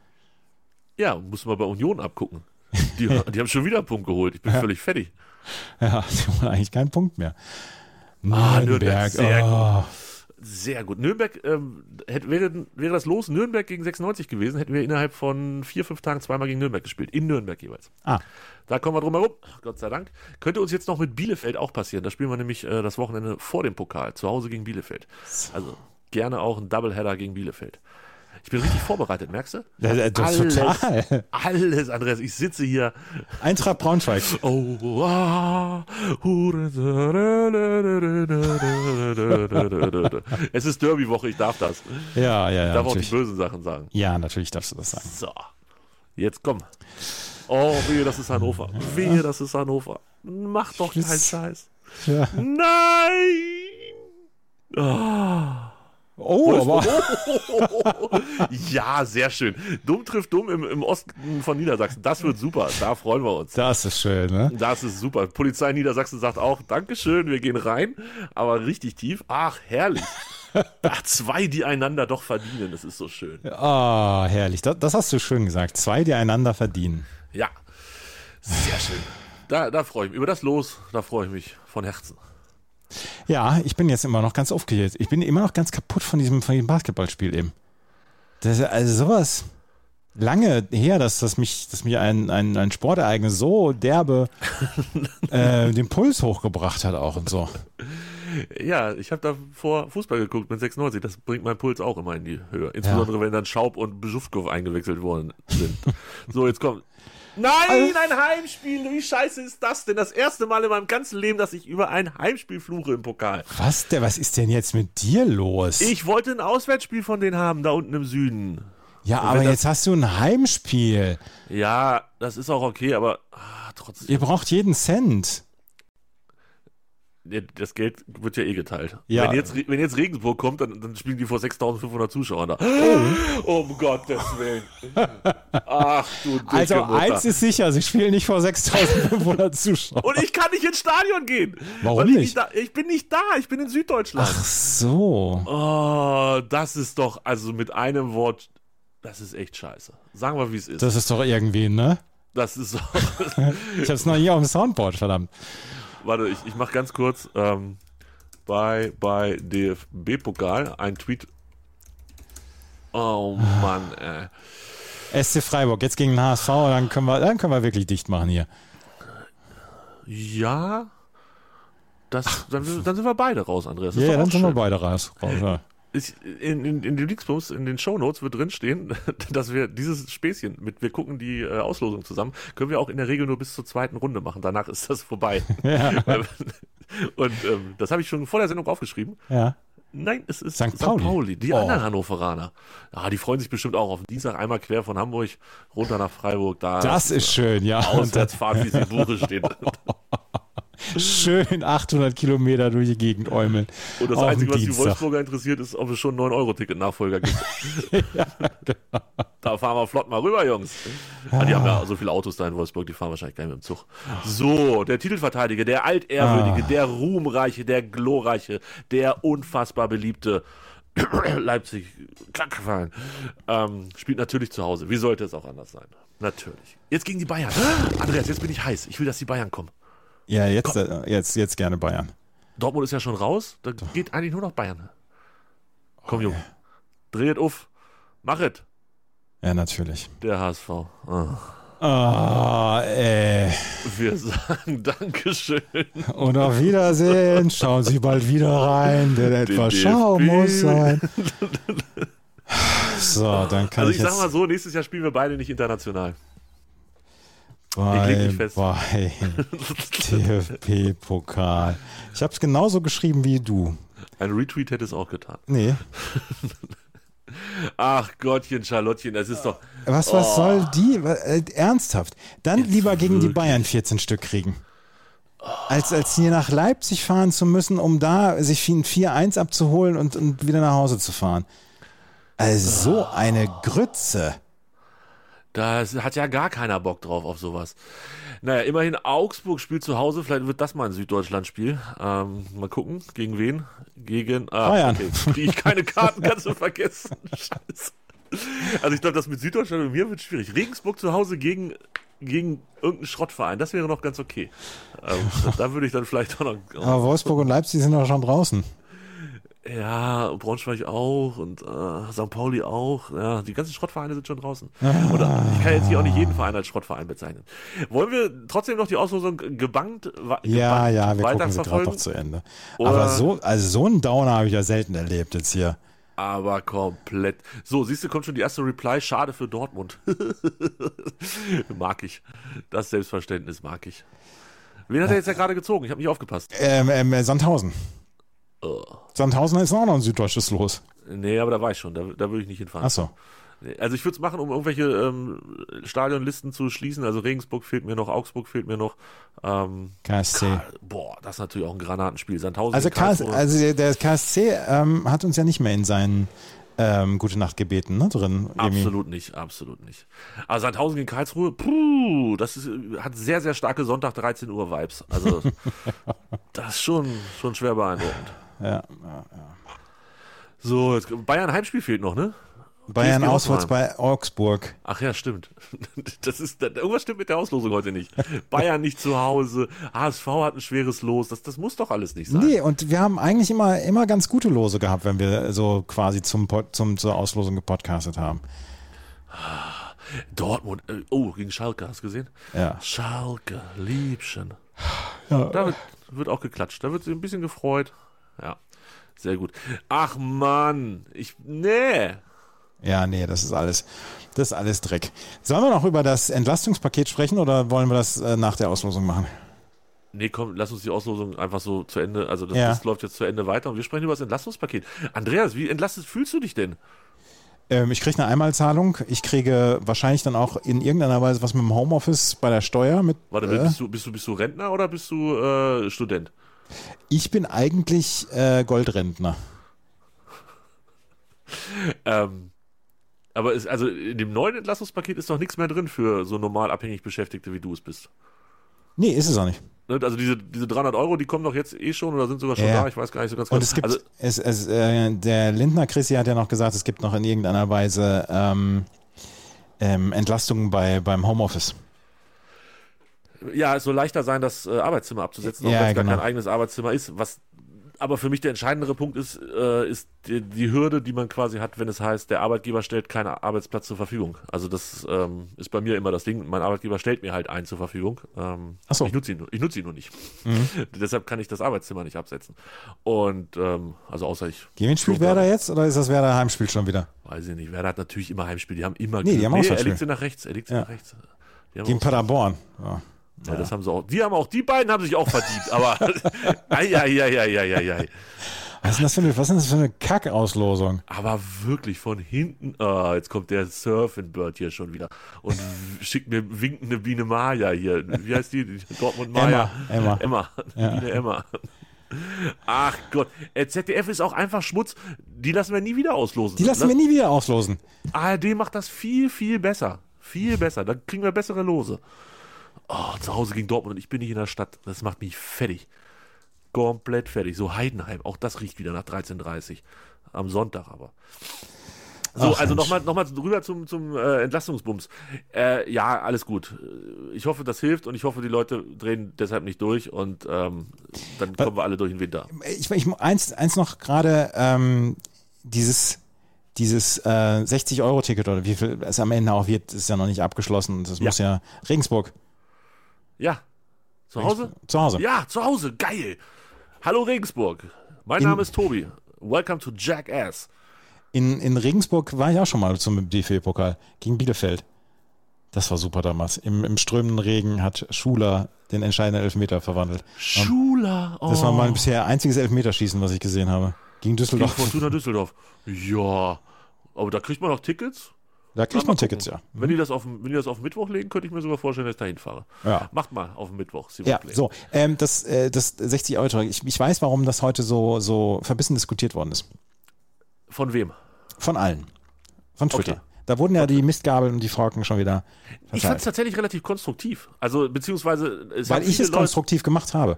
Ja, muss man bei Union abgucken. Die, die haben schon wieder einen Punkt geholt. Ich bin völlig fertig. Ja, die holen eigentlich keinen Punkt mehr. Ah, Nürnberg, oh. Sehr gut. Nürnberg, ähm, hätte, wäre, wäre das los Nürnberg gegen 96 gewesen, hätten wir innerhalb von vier, fünf Tagen zweimal gegen Nürnberg gespielt. In Nürnberg jeweils. Ah, Da kommen wir drum herum, Gott sei Dank. Könnte uns jetzt noch mit Bielefeld auch passieren. Da spielen wir nämlich äh, das Wochenende vor dem Pokal, zu Hause gegen Bielefeld. Also gerne auch ein Doubleheader gegen Bielefeld. Ich bin richtig vorbereitet, merkst du? Ja, ja, das ist total. Alles, Andreas. Ich sitze hier. Eintracht Braunschweig. Oh, ah, Es ist Derby-Woche, ich darf das. Ja, ja, ja. Ich darf auch die natürlich. bösen Sachen sagen. Ja, natürlich darfst du das sagen. So, jetzt komm. Oh, wehe, das ist Hannover. Wehe, das ist Hannover. Mach doch keinen. Scheiß. Ja. Nein! Ah. Oh, aber ja, sehr schön. Dumm trifft dumm im, im Osten von Niedersachsen. Das wird super. Da freuen wir uns. das ist schön, ne? Das ist super. Polizei Niedersachsen sagt auch, Dankeschön, wir gehen rein, aber richtig tief. Ach, herrlich. Ach, zwei, die einander doch verdienen. Das ist so schön. Ah, herrlich. Das, das hast du schön gesagt. Zwei, die einander verdienen. Ja, sehr schön. Da, da freue ich mich. Über das Los, da freue ich mich von Herzen. Ja, ich bin jetzt immer noch ganz aufgeregt. Ich bin immer noch ganz kaputt von diesem, von diesem Basketballspiel eben. Das ist also sowas lange her, dass, dass mich, dass mich ein, ein, ein Sportereignis so derbe äh, den Puls hochgebracht hat auch und so. Ja, ich habe davor Fußball geguckt mit 96. Das bringt meinen Puls auch immer in die Höhe. Insbesondere wenn dann Schaub und Beschufkow eingewechselt worden sind. so, jetzt kommt. Nein, ein Heimspiel! Wie scheiße ist das denn? Das erste Mal in meinem ganzen Leben, dass ich über ein Heimspiel fluche im Pokal. Was, der, was ist denn jetzt mit dir los? Ich wollte ein Auswärtsspiel von denen haben, da unten im Süden. ja, aber das- jetzt hast du ein Heimspiel. Ja, das ist auch okay, aber ah, trotzdem. Ihr braucht jeden Cent. Das Geld wird ja eh geteilt. Ja. Wenn, jetzt, wenn jetzt Regensburg kommt, dann, dann spielen die vor 6500 Zuschauern da. Oh. Um Gottes Willen. Ach du dicke Also Mutter. eins ist sicher, sie spielen nicht vor 6500 Zuschauern. Und ich kann nicht ins Stadion gehen. Warum weil ich nicht? da, ich bin nicht da, ich bin in Süddeutschland. Ach so. Oh, das ist doch, also mit einem Wort, das ist echt scheiße. Sagen wir, wie es ist. Das, Das ist doch irgendwie, ne? ist so. Ich hab's noch nie auf dem Soundboard, verdammt. Warte, ich, ich mach ganz kurz ähm, bei, bei DFB-Pokal ein Tweet. Oh Mann, ey. SC Freiburg, jetzt gegen den HSV, dann können wir, dann können wir wirklich dicht machen hier. Ja, das, dann, dann sind wir beide raus, Andreas. Das Ja, dann sind wir beide raus. raus ja. Ich, in, in, in den Linksbums, in den Shownotes wird drinstehen, dass wir dieses Späßchen mit, wir gucken die äh, Auslosung zusammen, können wir auch in der Regel nur bis zur zweiten Runde machen. Danach ist das vorbei. Ja. Und ähm, das habe ich schon vor der Sendung aufgeschrieben. ja. Nein, es ist St. Pauli. die Oh. anderen Hannoveraner. Ja, die freuen sich bestimmt auch auf Dienstag einmal quer von Hamburg runter nach Freiburg. Da Das ist schön, ja. Auswärtsfahrt, wie sie im Buche steht. Schön 800 Kilometer durch die Gegend äumeln. Und das Einzige, was die. Wolfsburger interessiert, ist, ob es schon einen 9-Euro-Ticket-Nachfolger gibt. genau. Da fahren wir flott mal rüber, Jungs. Ah, die haben ja so viele Autos da in Wolfsburg, die fahren wahrscheinlich gleich mit dem Zug. So, der Titelverteidiger, der Altehrwürdige, Ah. der Ruhmreiche, der Glorreiche, der unfassbar beliebte Leipzig, Klackfallen, ähm, spielt natürlich zu Hause. Wie sollte es auch anders sein? Natürlich. Jetzt gegen die Bayern. Andreas, jetzt bin ich heiß. Ich will, dass die Bayern kommen. Ja, jetzt, äh, jetzt, jetzt gerne Bayern. Dortmund ist ja schon raus. Da geht eigentlich nur noch Bayern. Komm, Junge. Dreht auf. Mach es. Ja, natürlich. Der HSV. Ah. Ah, ey. Wir sagen Dankeschön. Und auf Wiedersehen. Schauen Sie bald wieder rein, denn etwas. Schau muss sein. So, dann kann Also ich, ich sag mal so, nächstes Jahr spielen wir beide nicht international. Fest. bei DFB-Pokal. Ich habe es genauso geschrieben wie du. Ein Retweet hätte es auch getan. Nee. Ach Gottchen, Charlottchen, das ist doch. Was, was Oh. soll die? Äh, ernsthaft. Dann Jetzt lieber gegen die wirklich. Bayern 14 Stück kriegen. Als, als hier nach Leipzig fahren zu müssen, um da sich ein 4-1 abzuholen und, und wieder nach Hause zu fahren. Also so eine Grütze. Da hat ja gar keiner Bock drauf auf sowas. Naja, immerhin Augsburg spielt zu Hause, vielleicht wird das mal ein Süddeutschland-Spiel. Ähm, mal gucken, gegen wen? Gegen ah, Bayern. Okay. Kriege ich keine Karten, kannst du vergessen. Scheiße. Also ich glaube, das mit Süddeutschland und mir wird schwierig. Regensburg zu Hause gegen, gegen irgendeinen Schrottverein, das wäre noch ganz okay. Ähm, da würde ich dann vielleicht auch noch. Aber Wolfsburg und Leipzig sind doch schon draußen. Ja, Braunschweig auch und äh, St. Pauli auch. Ja, die ganzen Schrottvereine sind schon draußen. Oder ich kann jetzt hier auch nicht jeden Verein als Schrottverein bezeichnen. Wollen wir trotzdem noch die Auslosung gebankt, wa Ja, ja, wir gucken sie gerade noch zu Ende. Oder- Aber so, also so einen Downer habe ich ja selten erlebt jetzt hier. Aber komplett. So, siehst du, kommt schon die erste Reply. Schade für Dortmund. mag ich. Das Selbstverständnis mag ich. Wen hat er jetzt ja gerade gezogen? Ich habe nicht aufgepasst. Ähm, ähm, äh, Sandhausen. Oh. Sandhausen ist auch noch ein süddeutsches Los. Nee, aber da war ich schon, da, da würde ich nicht hinfahren. Ach so. Also ich würde es machen, um irgendwelche ähm, Stadionlisten zu schließen. Also Regensburg fehlt mir noch, Augsburg fehlt mir noch. Ähm, KSC. Ka- boah, das ist natürlich auch ein Granatenspiel. Sandhausen Also, KS, also der- KSC ähm, hat uns ja nicht mehr in seinen ähm, Gute Nacht gebeten, ne, drin. Emi? Absolut nicht, absolut nicht. Aber Sandhausen gegen Karlsruhe, puh, das ist, hat sehr, sehr starke Sonntag 13 Uhr Vibes. Also das ist schon, schon schwer beeindruckend. Ja. So, jetzt, Bayern Heimspiel fehlt noch, ne? Bayern auswärts bei Augsburg. Ach ja, stimmt. Das ist, irgendwas stimmt mit der Auslosung heute nicht. Bayern nicht zu Hause, HSV hat ein schweres Los, das, das muss doch alles nicht sein. Nee, und wir haben eigentlich immer, immer ganz gute Lose gehabt, wenn wir so quasi zum, zum zur Auslosung gepodcastet haben. Dortmund, äh, oh, gegen Schalke, hast du gesehen? Ja. Schalke, Liebchen. Ja. Da wird, wird auch geklatscht, da wird sich ein bisschen gefreut. Ja, sehr gut. Ach Mann, ich, nee. Ja, nee, das ist alles, das ist alles Dreck. Sollen wir noch über das Entlastungspaket sprechen oder wollen wir das äh, nach der Auslosung machen? Nee, komm, lass uns die Auslosung einfach so zu Ende, also das, Ja. das läuft jetzt zu Ende weiter und wir sprechen über das Entlastungspaket. Andreas, wie entlastet fühlst du dich denn? Ähm, ich kriege eine Einmalzahlung. Ich kriege wahrscheinlich dann auch in irgendeiner Weise was mit dem Homeoffice bei der Steuer mit. Warte, äh, bist, du, bist, du, bist du Rentner oder bist du äh, Student? Ich bin eigentlich äh, Goldrentner. Ähm, aber ist, also in dem neuen Entlastungspaket ist doch nichts mehr drin für so normal abhängig Beschäftigte, wie du es bist. Nee, ist es auch nicht. Ne, Also diese, diese 300 Euro, die kommen doch jetzt eh schon oder sind sogar schon Ja. da, ich weiß gar nicht so ganz Und genau. es gibt, also, es, es, äh, der Lindner Christi hat ja noch gesagt, es gibt noch in irgendeiner Weise ähm, ähm, Entlastungen bei, beim Homeoffice. Ja, es soll leichter sein, das äh, Arbeitszimmer abzusetzen, auch Ja, wenn es gar genau. kein eigenes Arbeitszimmer ist. Was aber für mich der entscheidendere Punkt ist, äh, ist die, die Hürde, die man quasi hat, wenn es heißt, der Arbeitgeber stellt keinen Arbeitsplatz zur Verfügung. Also das ähm, ist bei mir immer das Ding. Mein Arbeitgeber stellt mir halt einen zur Verfügung. Ähm, Ach so. Ich nutze ihn, nur- ich nutze ihn nur nicht. Mhm. Deshalb kann ich das Arbeitszimmer nicht absetzen. Und ähm, also außer ich Gegen wen spielt Werder jetzt oder ist das Werder Heimspiel schon wieder? Weiß ich nicht. Werder hat natürlich immer Heimspiel. Die haben immer. Nee, die haben er Auswärtsspiel. legt sie nach rechts. Er legt sie Ja. nach rechts. Gegen auch- Paderborn. Ja. Ja, das haben sie auch. Die haben auch. Die beiden haben sich auch verdient. Aber. Eieieiei. Was ist denn das für eine, was ist denn das für eine Kackauslosung? Aber wirklich von hinten. Ah, jetzt kommt der Surfing Bird hier schon wieder und schickt mir winkende Biene Maya hier. Wie heißt die? Die Dortmund Maya. Emma, Emma. Emma. Ja. Biene Emma. Ach Gott. Äh, ZDF ist auch einfach Schmutz. Die lassen wir nie wieder auslosen. Die lassen wir nie wieder auslosen. ARD macht das viel, viel besser. Viel besser. Dann kriegen wir bessere Lose. Oh, zu Hause gegen Dortmund und ich bin nicht in der Stadt. Das macht mich fertig. Komplett fertig. So Heidenheim, auch das riecht wieder nach 13.30 Am Sonntag aber. So, Ach, also nochmal noch mal rüber zum, zum äh, Entlastungsbums. Äh, ja, alles gut. Ich hoffe, das hilft und ich hoffe, die Leute drehen deshalb nicht durch und ähm, dann kommen wir alle durch den Winter. Ich, ich eins, eins noch gerade ähm, dieses dieses äh, 60-Euro-Ticket oder wie viel es am Ende auch wird, ist ja noch nicht abgeschlossen. Das Ja. muss ja Regensburg. Ja. Zu Hause? Zu Hause. Ja, zu Hause. Geil. Hallo Regensburg. Mein In- Name ist Tobi. Welcome to Jackass. In, in Regensburg war ich auch schon mal zum DFB-Pokal gegen Bielefeld. Das war super damals. Im, Im strömenden Regen hat Schuler den entscheidenden Elfmeter verwandelt. Schula. Oh. Das war mein bisher einziges Elfmeterschießen, was ich gesehen habe. Gegen Gegen Düsseldorf. Fortuna Düsseldorf. Ja. Aber da kriegt man noch Tickets. Da kriegt man Tickets, ja. Wenn die das auf, wenn die das auf Mittwoch legen, könnte ich mir sogar vorstellen, dass ich da hinfahre. Ja. Macht mal auf Mittwoch. Ja, so. Ähm, das, äh, das 60 Euro. Ich, ich weiß, warum das heute so, so verbissen diskutiert worden ist. Von wem? Von allen. Von Twitter. Okay. Da wurden ja die Mistgabeln und die Forken schon wieder Ich fand es verteilt. tatsächlich relativ konstruktiv. Also, beziehungsweise, es Weil ich es konstruktiv gemacht habe.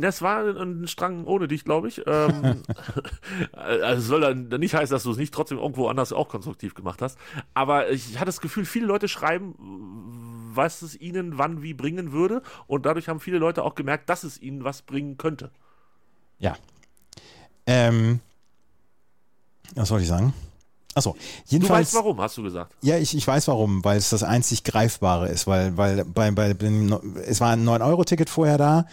Das war ein Strang ohne dich, glaube ich. Ähm, also soll dann nicht heißen, dass du es nicht trotzdem irgendwo anders auch konstruktiv gemacht hast. Aber ich hatte das Gefühl, viele Leute schreiben, was es ihnen wann wie bringen würde. Und dadurch haben viele Leute auch gemerkt, dass es ihnen was bringen könnte. Ja. Ähm, was wollte ich sagen? Achso, Du jedenfalls. weißt warum, hast du gesagt. Ja, ich, ich weiß warum, weil es das einzig Greifbare ist, weil, weil bei, bei es war ein 9-Euro-Ticket vorher da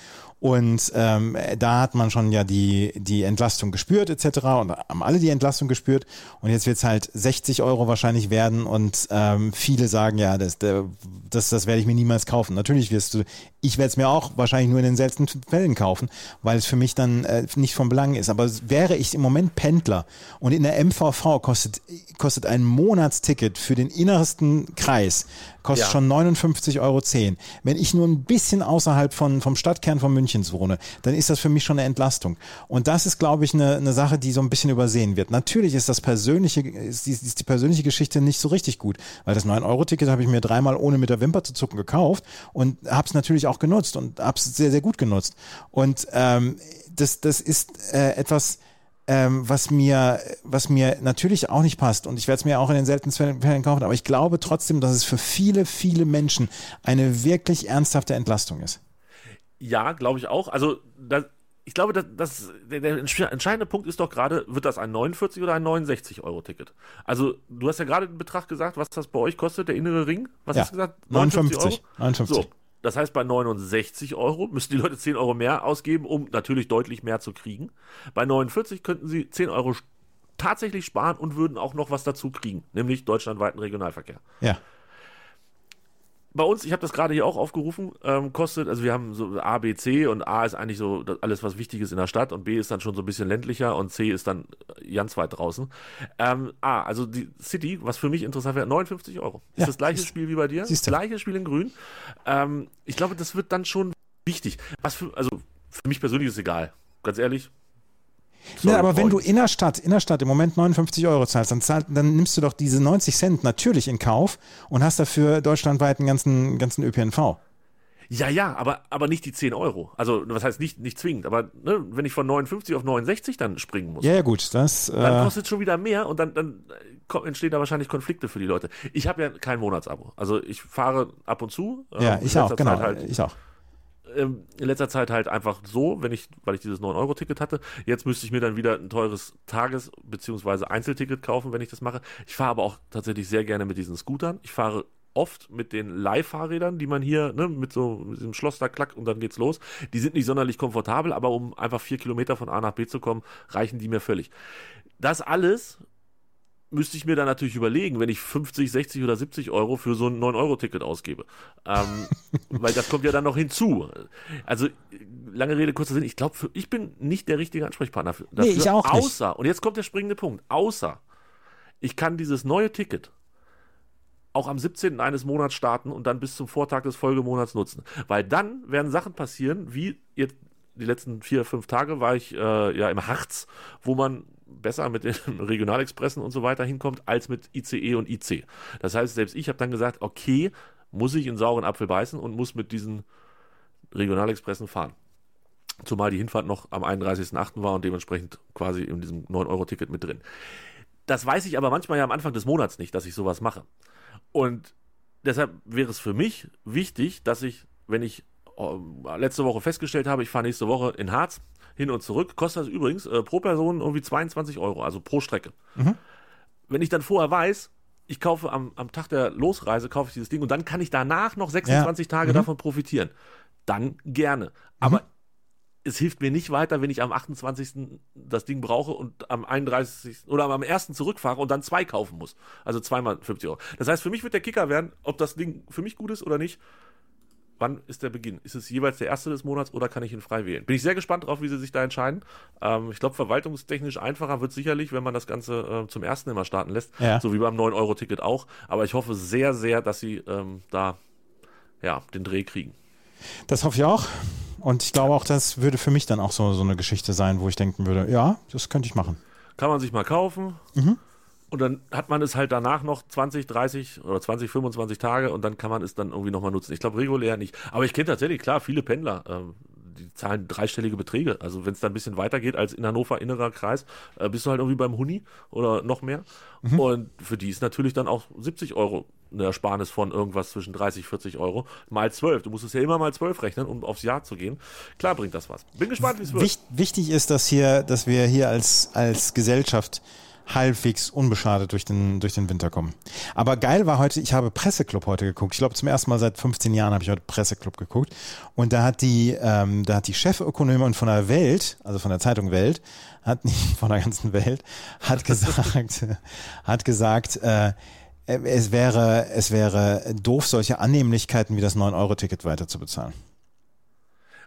Und ähm, da hat man schon ja die, die Entlastung gespürt etc. und haben alle die Entlastung gespürt. Und jetzt wird es halt 60 Euro wahrscheinlich werden und ähm, viele sagen, ja, das, das, das werde ich mir niemals kaufen. Natürlich wirst du, ich werde es mir auch wahrscheinlich nur in den seltensten Fällen kaufen, weil es für mich dann äh, nicht von Belang ist. Aber wäre ich im Moment Pendler und in der MVV kostet, kostet ein Monatsticket für den innersten Kreis kostet ja. schon 59,10 Euro. Wenn ich nur ein bisschen außerhalb von, vom Stadtkern von München wohne, dann ist das für mich schon eine Entlastung. Und das ist, glaube ich, eine, eine Sache, die so ein bisschen übersehen wird. Natürlich ist das persönliche, ist die, ist die persönliche Geschichte nicht so richtig gut, weil das 9-Euro-Ticket habe ich mir dreimal ohne mit der Wimper zu zucken gekauft und habe es natürlich auch genutzt und habe es sehr, sehr gut genutzt. Und ähm, das, das ist äh, etwas, ähm, was mir, was mir natürlich auch nicht passt. Und ich werde es mir auch in den seltensten Fällen kaufen. Aber ich glaube trotzdem, dass es für viele, viele Menschen eine wirklich ernsthafte Entlastung ist. Ja, glaube ich auch. Also das, ich glaube, dass, dass der, der, entscheidende Punkt ist doch gerade, wird das ein 49 oder ein 69 Euro Ticket? Also du hast ja gerade den Betrag gesagt, was das bei euch kostet, der innere Ring. Was ja, hast du gesagt? 59 Euro? 59. So, das heißt, bei 69 Euro müssen die Leute 10 Euro mehr ausgeben, um natürlich deutlich mehr zu kriegen. Bei 49 könnten sie 10 Euro tatsächlich sparen und würden auch noch was dazu kriegen, nämlich deutschlandweiten Regionalverkehr. Ja bei uns, ich habe das gerade hier auch aufgerufen, ähm, kostet, also wir haben so A, B, C und A ist eigentlich so alles, was wichtig ist in der Stadt und B ist dann schon so ein bisschen ländlicher und C ist dann ganz weit draußen. Ähm, A, also die City, was für mich interessant wäre, 59 Euro. Ist ja, das gleiche siehst, Spiel wie bei dir? Siehst du. Gleiches Spiel in grün. Ähm, ich glaube, das wird dann schon wichtig. Was für, also für mich persönlich ist egal. Ganz ehrlich, ja, aber wenn du Innerstadt, Innerstadt im Moment 59 Euro zahlst, dann, zahl, dann nimmst du doch diese 90 Cent natürlich in Kauf und hast dafür deutschlandweit einen ganzen, ganzen ÖPNV. Ja, ja, aber, aber nicht die 10 Euro. Also, was heißt nicht, nicht zwingend, aber ne, wenn ich von 59 auf 69 dann springen muss. Ja, ja, gut. Das, dann äh, kostet es schon wieder mehr und dann, dann entstehen da wahrscheinlich Konflikte für die Leute. Ich habe ja kein Monatsabo. Also, ich fahre ab und zu. Ja, ich auch, genau. Halt, ich auch ähm, in letzter Zeit halt einfach so, wenn ich, weil ich dieses 9-Euro-Ticket hatte. Jetzt müsste ich mir dann wieder ein teures Tages- bzw. Einzelticket kaufen, wenn ich das mache. Ich fahre aber auch tatsächlich sehr gerne mit diesen Scootern. Ich fahre oft mit den Leihfahrrädern, die man hier, ne, mit so mit diesem Schloss da klack und dann geht's los. Die sind nicht sonderlich komfortabel, aber um einfach vier Kilometer von A nach B zu kommen, reichen die mir völlig. Das alles müsste ich mir dann natürlich überlegen, wenn ich 50, 60 oder 70 Euro für so ein 9-Euro-Ticket ausgebe. Ähm, weil das kommt ja dann noch hinzu. Also, lange Rede, kurzer Sinn, ich glaube, ich bin nicht der richtige Ansprechpartner dafür. Nee, ich auch nicht. Außer, und jetzt kommt der springende Punkt, außer ich kann dieses neue Ticket auch am 17. eines Monats starten und dann bis zum Vortag des Folgemonats nutzen. Weil dann werden Sachen passieren, wie jetzt die letzten vier, fünf Tage war ich äh, ja im Harz, wo man besser mit den Regionalexpressen und so weiter hinkommt, als mit ICE und IC. Das heißt, selbst ich habe dann gesagt, okay, muss ich in sauren Apfel beißen und muss mit diesen Regionalexpressen fahren. Zumal die Hinfahrt noch am 31.08. war und dementsprechend quasi in diesem 9-Euro-Ticket mit drin. Das weiß ich aber manchmal ja am Anfang des Monats nicht, dass ich sowas mache. Und deshalb wäre es für mich wichtig, dass ich, wenn ich letzte Woche festgestellt habe, ich fahre nächste Woche in Harz, hin und zurück. Kostet das übrigens äh, pro Person irgendwie 22 Euro, also pro Strecke. Mhm. Wenn ich dann vorher weiß, ich kaufe am, am Tag der Losreise, kaufe ich dieses Ding und dann kann ich danach noch 26 ja. Tage mhm. davon profitieren. Dann gerne. Aber mhm. es hilft mir nicht weiter, wenn ich am 28. das Ding brauche und am 31. oder am 1. zurückfahre und dann zwei kaufen muss. Also zweimal 50 Euro. Das heißt, für mich wird der Kicker werden, ob das Ding für mich gut ist oder nicht, wann ist der Beginn? Ist es jeweils der erste des Monats oder kann ich ihn frei wählen? Bin ich sehr gespannt drauf, wie sie sich da entscheiden. Ähm, ich glaube, verwaltungstechnisch einfacher wird sicherlich, wenn man das Ganze äh, zum ersten immer starten lässt, ja. so wie beim 9-Euro-Ticket auch. Aber ich hoffe sehr, sehr, dass sie ähm, da ja, den Dreh kriegen. Das hoffe ich auch. Und ich glaube auch, das würde für mich dann auch so, so eine Geschichte sein, wo ich denken würde, ja, das könnte ich machen. Kann man sich mal kaufen. Mhm. Und dann hat man es halt danach noch 20, 30 oder 20, 25 Tage und dann kann man es dann irgendwie nochmal nutzen. Ich glaube regulär nicht. Aber ich kenne tatsächlich, klar, viele Pendler, ähm, die zahlen dreistellige Beträge. Also wenn es dann ein bisschen weitergeht als in Hannover innerer Kreis, äh, bist du halt irgendwie beim Huni oder noch mehr. Mhm. Und für die ist natürlich dann auch 70 Euro eine Ersparnis von irgendwas zwischen 30, 40 Euro mal 12. Du musst es ja immer mal 12 rechnen, um aufs Jahr zu gehen. Klar bringt das was. Bin gespannt, wie es wird. Wichtig ist, dass hier, dass wir hier als, als Gesellschaft halbwegs unbeschadet durch den, durch den Winter kommen. Aber geil war heute, ich habe Presseclub heute geguckt. Ich glaube, zum ersten Mal seit 15 Jahren habe ich heute Presseclub geguckt. Und da hat die, ähm, da hat die Chefökonomin von der Welt, also von der Zeitung Welt, hat nicht von der ganzen Welt, hat gesagt, hat gesagt, äh, es wäre, es wäre doof, solche Annehmlichkeiten wie das 9-Euro-Ticket weiter zu bezahlen.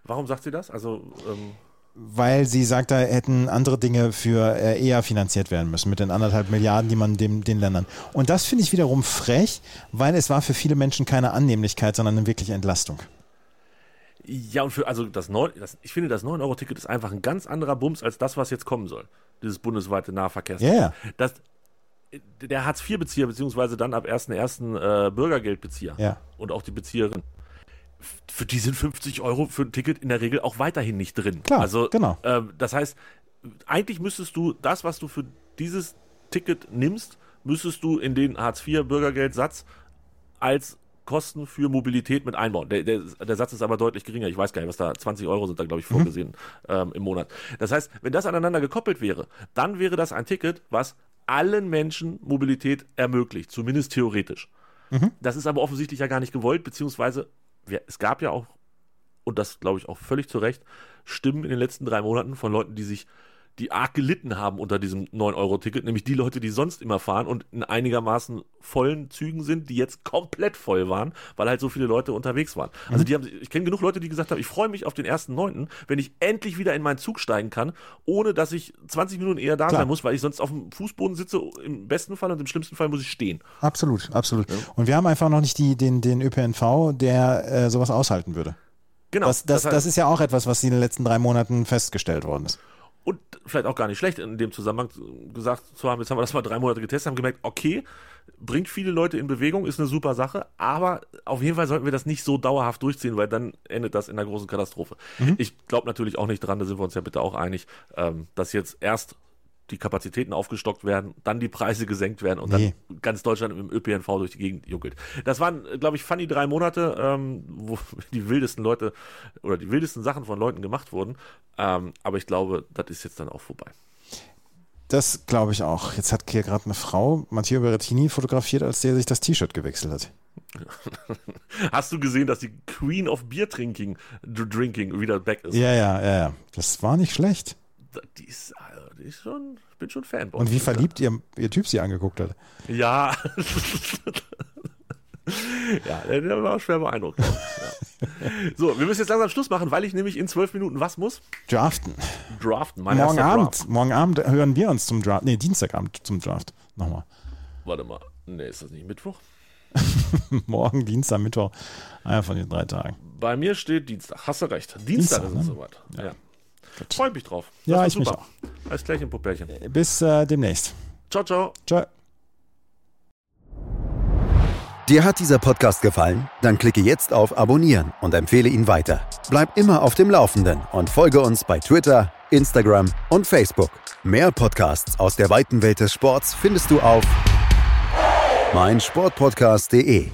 Warum sagt sie das? Also ähm weil sie sagt, da hätten andere Dinge für äh, eher finanziert werden müssen mit den anderthalb Milliarden, die man dem, den Ländern. Und das finde ich wiederum frech, weil es war für viele Menschen keine Annehmlichkeit, sondern eine wirkliche Entlastung. Ja, und für, also das 9, das, ich finde, das 9-Euro-Ticket ist einfach ein ganz anderer Bums als das, was jetzt kommen soll. Dieses bundesweite Nahverkehrsnetz. Ja, yeah. Das, der Hartz-IV-Bezieher, beziehungsweise dann ab 1.1. Äh, Bürgergeldbezieher ja. und auch die Bezieherin für die sind 50 Euro für ein Ticket in der Regel auch weiterhin nicht drin. Klar, also, genau. Ähm, das heißt, eigentlich müsstest du das, was du für dieses Ticket nimmst, müsstest du in den Hartz-IV-Bürgergeldsatz als Kosten für Mobilität mit einbauen. Der, der, der, Satz ist aber deutlich geringer. Ich weiß gar nicht, was da 20 Euro sind da, glaube ich, mhm. vorgesehen mhm. ähm, im Monat. Das heißt, wenn das aneinander gekoppelt wäre, dann wäre das ein Ticket, was allen Menschen Mobilität ermöglicht, zumindest theoretisch. Mhm. Das ist aber offensichtlich ja gar nicht gewollt, beziehungsweise wir, es gab ja auch, und das glaube ich auch völlig zu Recht, Stimmen in den letzten drei Monaten von Leuten, die sich die arg gelitten haben unter diesem 9-Euro-Ticket, nämlich die Leute, die sonst immer fahren und in einigermaßen vollen Zügen sind, die jetzt komplett voll waren, weil halt so viele Leute unterwegs waren. Also mhm. die haben, ich kenne genug Leute, die gesagt haben, ich freue mich auf den 1.9., wenn ich endlich wieder in meinen Zug steigen kann, ohne dass ich 20 Minuten eher da Klar. sein muss, weil ich sonst auf dem Fußboden sitze, im besten Fall und im schlimmsten Fall muss ich stehen. Absolut, absolut. Ja. Und wir haben einfach noch nicht die, den, den ÖPNV, der äh, sowas aushalten würde. Genau. Das, das, das, heißt, das ist ja auch etwas, was in den letzten drei Monaten festgestellt worden ist und vielleicht auch gar nicht schlecht in dem Zusammenhang gesagt zu haben, jetzt haben wir das mal drei Monate getestet, haben gemerkt, okay, bringt viele Leute in Bewegung, ist eine super Sache, aber auf jeden Fall sollten wir das nicht so dauerhaft durchziehen, weil dann endet das in einer großen Katastrophe. Mhm. Ich glaube natürlich auch nicht dran, da sind wir uns ja bitte auch einig, ähm, dass jetzt erst die Kapazitäten aufgestockt werden, dann die Preise gesenkt werden und nee. dann ganz Deutschland im ÖPNV durch die Gegend juckelt. Das waren, glaube ich, funny drei Monate, ähm, wo die wildesten Leute oder die wildesten Sachen von Leuten gemacht wurden. Ähm, aber ich glaube, das ist jetzt dann auch vorbei. Das glaube ich auch. Jetzt hat hier gerade eine Frau, Matteo Berrettini, fotografiert, als der sich das T-Shirt gewechselt hat. Hast du gesehen, dass die Queen of Beer Drinking, Drinking wieder back ist? Ja, ja, ja, ja. Das war nicht schlecht. Die ist ich schon, bin schon Fan. Und wie verliebt ihr, ihr Typ sie angeguckt hat. Ja. ja, der war schwer beeindruckt. Ja. So, wir müssen jetzt langsam Schluss machen, weil ich nämlich in zwölf Minuten was muss? Draften. Draften, mein morgen Abend, Draft. Morgen Abend hören wir uns zum Draft. Nee, Dienstagabend zum Draft. Nochmal. Warte mal. Nee, ist das nicht Mittwoch? morgen, Dienstag, Mittwoch. Einer von den drei Tagen. Bei mir steht Dienstag. Hast du recht. Dienstag, Dienstag ist es ne? soweit. Ja. ja. Freue mich drauf. Das ja, ich super. mich auch. Alles Klärchen, Puppärchen. Bis äh, demnächst. Ciao, ciao. Ciao. Dir hat dieser Podcast gefallen? Dann klicke jetzt auf Abonnieren und empfehle ihn weiter. Bleib immer auf dem Laufenden und folge uns bei Twitter, Instagram und Facebook. Mehr Podcasts aus der weiten Welt des Sports findest du auf meinsportpodcast.de.